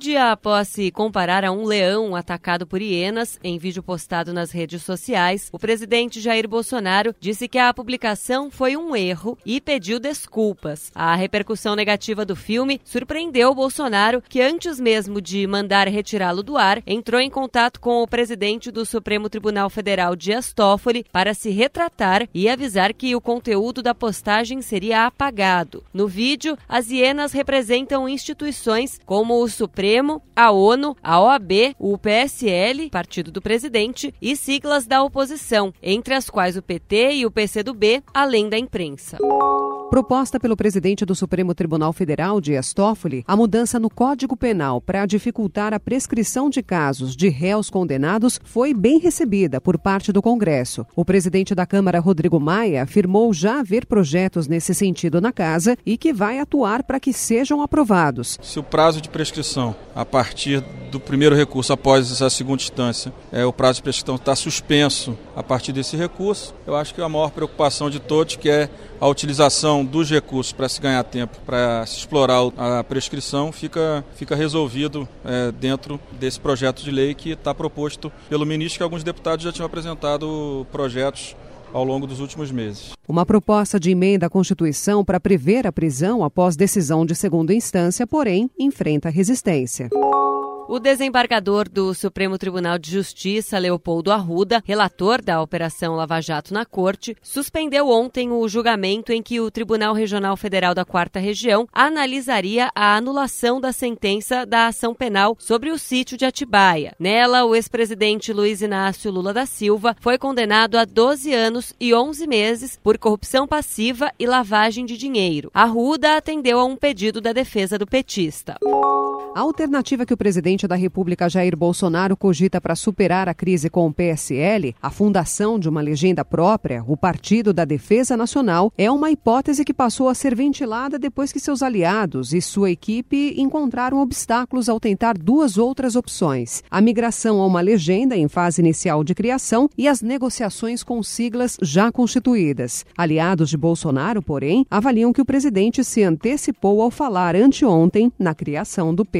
Um dia após se comparar a um leão atacado por hienas, em vídeo postado nas redes sociais, o presidente Jair Bolsonaro disse que a publicação foi um erro e pediu desculpas. A repercussão negativa do filme surpreendeu Bolsonaro, que antes mesmo de mandar retirá-lo do ar, entrou em contato com o presidente do Supremo Tribunal Federal, Dias Toffoli, para se retratar e avisar que o conteúdo da postagem seria apagado. No vídeo, as hienas representam instituições como o Supremo Supremo, a ONU, a OAB, o PSL, partido do presidente, e siglas da oposição, entre as quais o PT e o PCdoB, além da imprensa. Proposta pelo presidente do Supremo Tribunal Federal, Dias Toffoli, a mudança no Código Penal para dificultar a prescrição de casos de réus condenados foi bem recebida por parte do Congresso. O presidente da Câmara, Rodrigo Maia, afirmou já haver projetos nesse sentido na casa e que vai atuar para que sejam aprovados. Se o prazo de prescrição a partir do primeiro recurso após essa segunda instância, é, o prazo de prescrição está suspenso a partir desse recurso, eu acho que a maior preocupação de todos que é a utilização dos recursos para se ganhar tempo, para se explorar a prescrição, fica, fica resolvido é, dentro desse projeto de lei que está proposto pelo ministro, que alguns deputados já tinham apresentado projetos ao longo dos últimos meses. Uma proposta de emenda à Constituição para prever a prisão após decisão de segunda instância, porém, enfrenta resistência. O desembargador do Supremo Tribunal de Justiça, Leopoldo Arruda, relator da Operação Lava Jato na Corte, suspendeu ontem o julgamento em que o Tribunal Regional Federal da Quarta Região analisaria a anulação da sentença da ação penal sobre o sítio de Atibaia. Nela, o ex-presidente Luiz Inácio Lula da Silva foi condenado a 12 anos e 11 meses por corrupção passiva e lavagem de dinheiro. Arruda atendeu a um pedido da defesa do petista. A alternativa que o presidente da República Jair Bolsonaro cogita para superar a crise com o PSL, a fundação de uma legenda própria, o Partido da Defesa Nacional, é uma hipótese que passou a ser ventilada depois que seus aliados e sua equipe encontraram obstáculos ao tentar duas outras opções: a migração a uma legenda em fase inicial de criação e as negociações com siglas já constituídas. Aliados de Bolsonaro, porém, avaliam que o presidente se antecipou ao falar anteontem na criação do PSL.